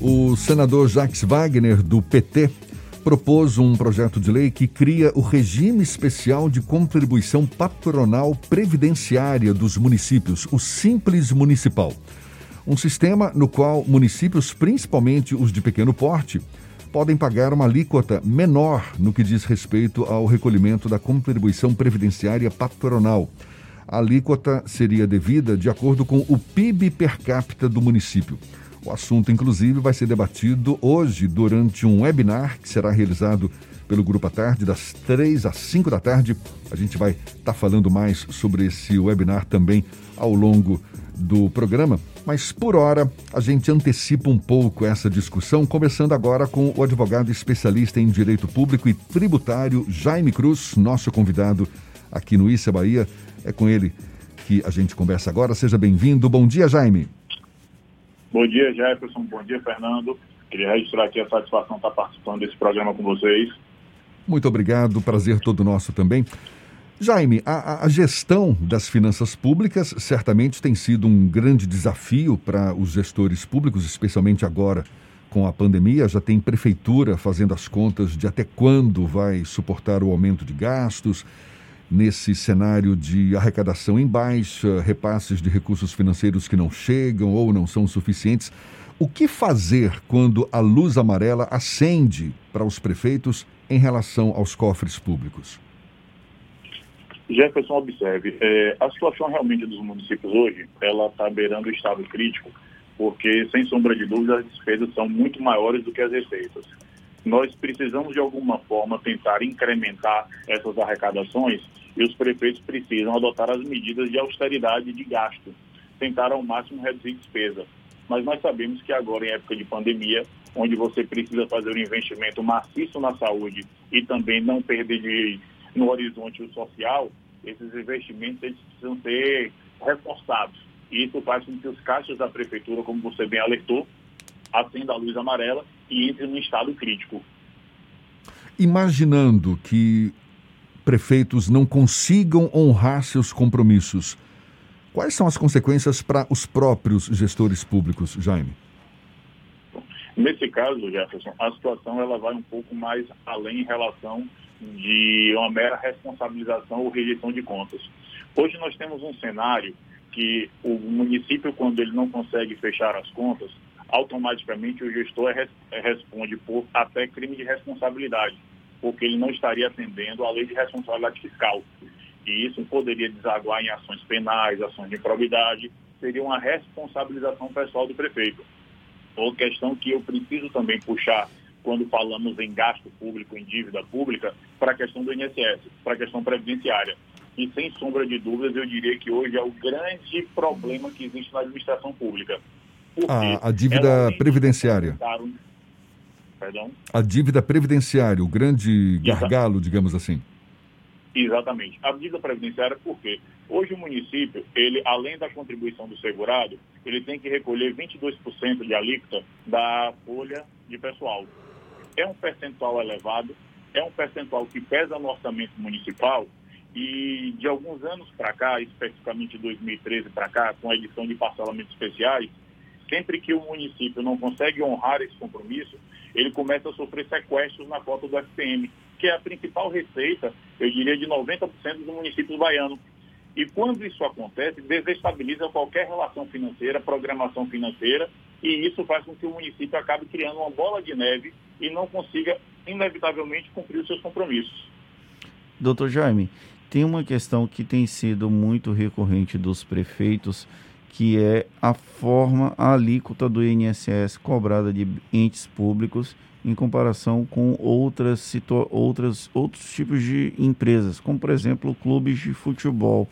O senador Jacques Wagner, do PT, propôs um projeto de lei que cria o regime especial de contribuição patronal previdenciária dos municípios, o Simples Municipal. Um sistema no qual municípios, principalmente os de pequeno porte, podem pagar uma alíquota menor no que diz respeito ao recolhimento da contribuição previdenciária patronal. A alíquota seria devida de acordo com o PIB per capita do município. O assunto, inclusive, vai ser debatido hoje durante um webinar que será realizado pelo Grupo à Tarde, das 3 às 5 da tarde. A gente vai estar tá falando mais sobre esse webinar também ao longo do programa. Mas, por hora, a gente antecipa um pouco essa discussão, começando agora com o advogado especialista em direito público e tributário, Jaime Cruz, nosso convidado aqui no Issa Bahia. É com ele que a gente conversa agora. Seja bem-vindo. Bom dia, Jaime. Bom dia, Jefferson. Bom dia, Fernando. Queria registrar aqui a satisfação de estar participando desse programa com vocês. Muito obrigado, prazer todo nosso também. Jaime, a, a, gestão das finanças públicas certamente tem sido um grande desafio para os gestores públicos, especialmente agora com a pandemia. Já tem prefeitura fazendo as contas de até quando vai suportar o aumento de gastos. Nesse cenário de arrecadação em baixa, repasses de recursos financeiros que não chegam ou não são suficientes, o que fazer quando a luz amarela acende para os prefeitos em relação aos cofres públicos? Jefferson, observe, é, a situação realmente dos municípios hoje, ela está beirando o estado crítico, porque, sem sombra de dúvida, as despesas são muito maiores do que as receitas. Nós precisamos, de alguma forma, tentar incrementar essas arrecadações e os prefeitos precisam adotar as medidas de austeridade de gasto, tentar ao máximo reduzir despesa. Mas nós sabemos que agora, em época de pandemia, onde você precisa fazer um investimento maciço na saúde e também não perder de, no horizonte o social, esses investimentos eles precisam ser reforçados. E isso faz com que os caixas da prefeitura, como você bem alertou, acendam a luz amarela e entrem no estado crítico. Imaginando que prefeitos não consigam honrar seus compromissos, quais são as consequências para os próprios gestores públicos, Jaime? Nesse caso, Jefferson, a situação ela vai um pouco mais além em relação de uma mera responsabilização ou rejeição de contas. Hoje nós temos um cenário que o município, quando ele não consegue fechar as contas, automaticamente o gestor responde por até crime de responsabilidade, porque ele não estaria atendendo à lei de responsabilidade fiscal. E isso poderia desaguar em ações penais, ações de improbidade, seria uma responsabilização pessoal do prefeito. Outra questão que eu preciso também puxar quando falamos em gasto público, em dívida pública, para a questão do INSS, para a questão previdenciária. E sem sombra de dúvidas, eu diria que hoje é o grande problema que existe na administração pública. A, a, dívida previdenciária. Perdão? A dívida previdenciária, o grande gargalo, digamos assim. Exatamente. A dívida previdenciária, por quê? Hoje o município, ele, além da contribuição do segurado, ele tem que recolher 22% de alíquota da folha de pessoal. É um percentual elevado, é um percentual que pesa no orçamento municipal e de alguns anos para cá, especificamente 2013 para cá, com a edição de parcelamentos especiais, sempre que o município não consegue honrar esse compromisso, ele começa a sofrer sequestros na cota do FPM, que é a principal receita, eu diria, de 90% dos municípios baianos. E quando isso acontece, desestabiliza qualquer relação financeira, programação financeira, e isso faz com que o município acabe criando uma bola de neve e não consiga, inevitavelmente, cumprir os seus compromissos. Doutor Jaime, tem uma questão que tem sido muito recorrente dos prefeitos, que é a forma, a alíquota do INSS cobrada de entes públicos em comparação com outras, outras, outros tipos de empresas, como por exemplo clubes de futebol.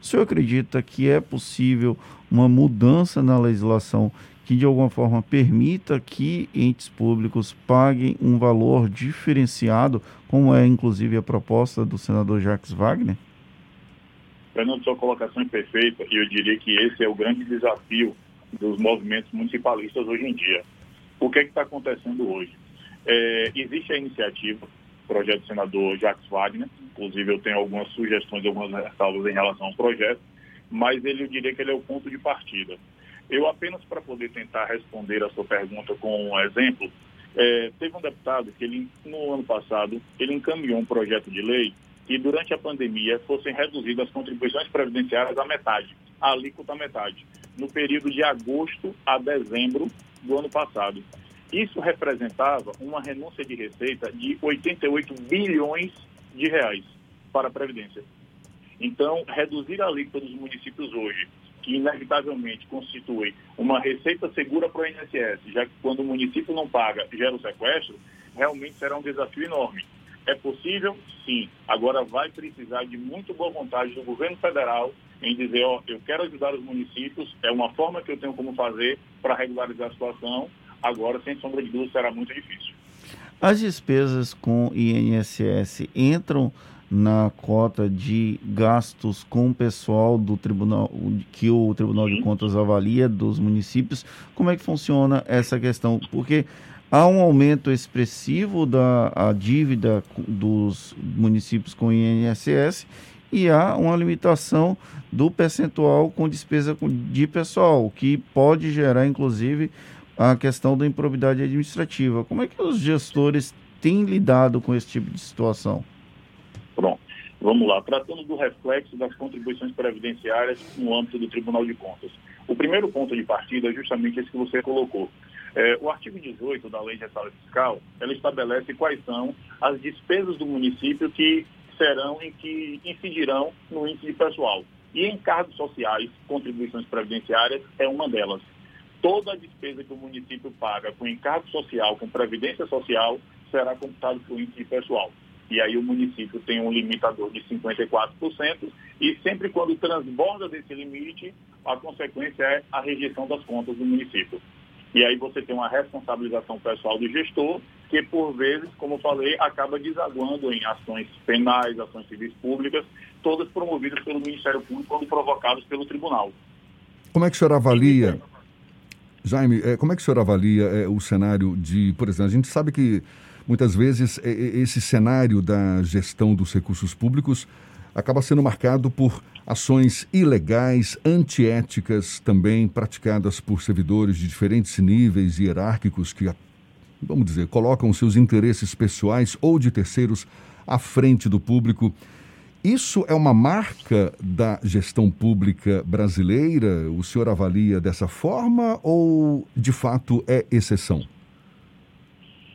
O senhor acredita que é possível uma mudança na legislação que de alguma forma permita que entes públicos paguem um valor diferenciado, como é inclusive a proposta do senador Jacques Wagner? Fernando, sua colocação é perfeita e eu diria que esse é o grande desafio dos movimentos municipalistas hoje em dia. O que é está acontecendo hoje? É, existe a iniciativa, projeto do senador Jacques Wagner, inclusive eu tenho algumas sugestões, algumas ressalvas em relação ao projeto, mas ele, eu diria que ele é o ponto de partida. Eu apenas para poder tentar responder a sua pergunta com um exemplo, é, teve um deputado que ele, no ano passado, ele encaminhou um projeto de lei que durante a pandemia fossem reduzidas as contribuições previdenciárias à metade, a alíquota à metade, no período de agosto a dezembro do ano passado. Isso representava uma renúncia de receita de 88 bilhões de reais para a Previdência. Então, reduzir a alíquota dos municípios hoje, que inevitavelmente constitui uma receita segura para o INSS, já que quando o município não paga, gera o sequestro, realmente será um desafio enorme. É possível? Sim. Agora vai precisar de muito boa vontade do governo federal em dizer, ó, eu quero ajudar os municípios, é uma forma que eu tenho como fazer para regularizar a situação. Agora, sem sombra de dúvida, será muito difícil. As despesas com INSS entram na cota de gastos com o pessoal do tribunal que o Tribunal de Contas avalia dos municípios. Como é que funciona essa questão? Porque há um aumento expressivo da dívida dos municípios com INSS e há uma limitação do percentual com despesa de pessoal, que pode gerar, inclusive, a questão da improbidade administrativa. Como é que os gestores têm lidado com esse tipo de situação? Vamos lá, tratando do reflexo das contribuições previdenciárias no âmbito do Tribunal de Contas. O primeiro ponto de partida é justamente esse que você colocou. É, o artigo 18 da Lei de Restauro Fiscal, ela estabelece quais são as despesas do município que serão e que incidirão no índice de pessoal. E encargos sociais, contribuições previdenciárias, é uma delas. Toda a despesa que o município paga com encargo social, com previdência social, será computado para o índice de pessoal e aí o município tem um limitador de 54%, e sempre quando transborda desse limite, a consequência é a rejeição das contas do município. E aí você tem uma responsabilização pessoal do gestor, que por vezes, como falei, acaba desaguando em ações penais, ações civis públicas, todas promovidas pelo Ministério Público ou provocadas pelo tribunal. Como é que o senhor avalia, Jaime, é, como é que o senhor avalia é, o cenário de, por exemplo, a gente sabe que Muitas vezes, esse cenário da gestão dos recursos públicos acaba sendo marcado por ações ilegais, antiéticas também praticadas por servidores de diferentes níveis hierárquicos que, vamos dizer, colocam seus interesses pessoais ou de terceiros à frente do público. Isso é uma marca da gestão pública brasileira? O senhor avalia dessa forma ou, de fato, é exceção?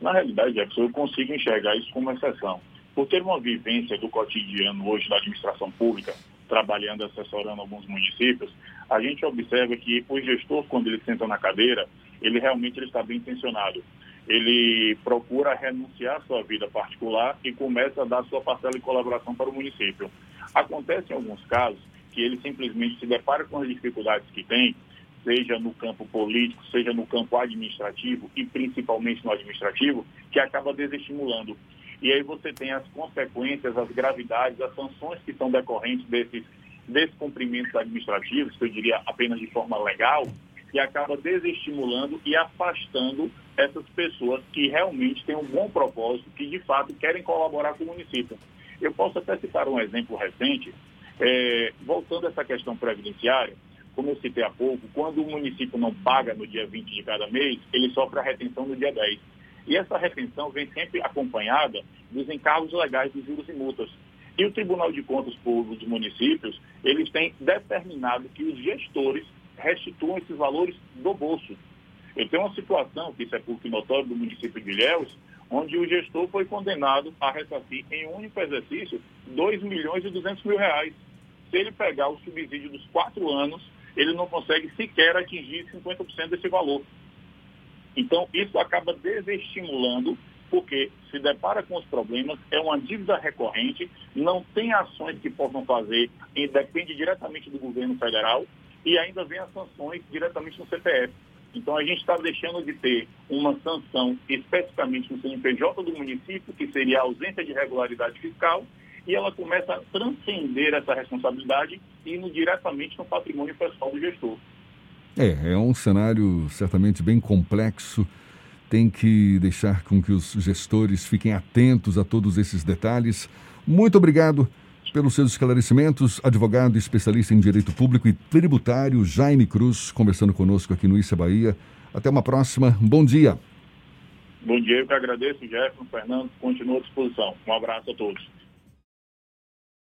Na realidade, Jefferson, eu consigo enxergar isso como exceção. Por ter uma vivência do cotidiano hoje da administração pública, trabalhando, assessorando alguns municípios, a gente observa que o gestor, quando ele senta na cadeira, ele realmente ele está bem intencionado. Ele procura renunciar à sua vida particular e começa a dar sua parcela de colaboração para o município. Acontece em alguns casos que ele simplesmente se depara com as dificuldades que tem seja no campo político, seja no campo administrativo e principalmente no administrativo, que acaba desestimulando. E aí você tem as consequências, as gravidades, as sanções que são decorrentes desses descumprimentos administrativos, que eu diria apenas de forma legal, que acaba desestimulando e afastando essas pessoas que realmente têm um bom propósito, que de fato querem colaborar com o município. Eu posso até citar um exemplo recente, é, voltando a essa questão previdenciária, como eu citei há pouco, quando o município não paga no dia 20 de cada mês, ele sofre a retenção no dia 10. E essa retenção vem sempre acompanhada dos encargos legais dos juros e multas. E o Tribunal de Contas Públicos dos municípios, eles têm determinado que os gestores restituam esses valores do bolso. Eu tenho uma situação, que isso é público notório, do município de Ilhéus, onde o gestor foi condenado a ressarcir em um único exercício 2 milhões e 200 mil reais. Se ele pegar o subsídio dos quatro anos, ele não consegue sequer atingir 50% desse valor. Então, isso acaba desestimulando, porque se depara com os problemas, é uma dívida recorrente, não tem ações que possam fazer, depende diretamente do governo federal, e ainda vem as sanções diretamente no CPF. Então, a gente está deixando de ter uma sanção especificamente no CNPJ do município, que seria a ausência de regularidade fiscal, e ela começa a transcender essa responsabilidade indo diretamente no patrimônio pessoal do gestor. É, é um cenário certamente bem complexo. Tem que deixar com que os gestores fiquem atentos a todos esses detalhes. Muito obrigado pelos seus esclarecimentos. Advogado especialista em direito público e tributário, Jaime Cruz, conversando conosco aqui no Issa Bahia. Até uma próxima. Bom dia. Bom dia, eu que agradeço, Jefferson, Fernando, continua à disposição. Um abraço a todos.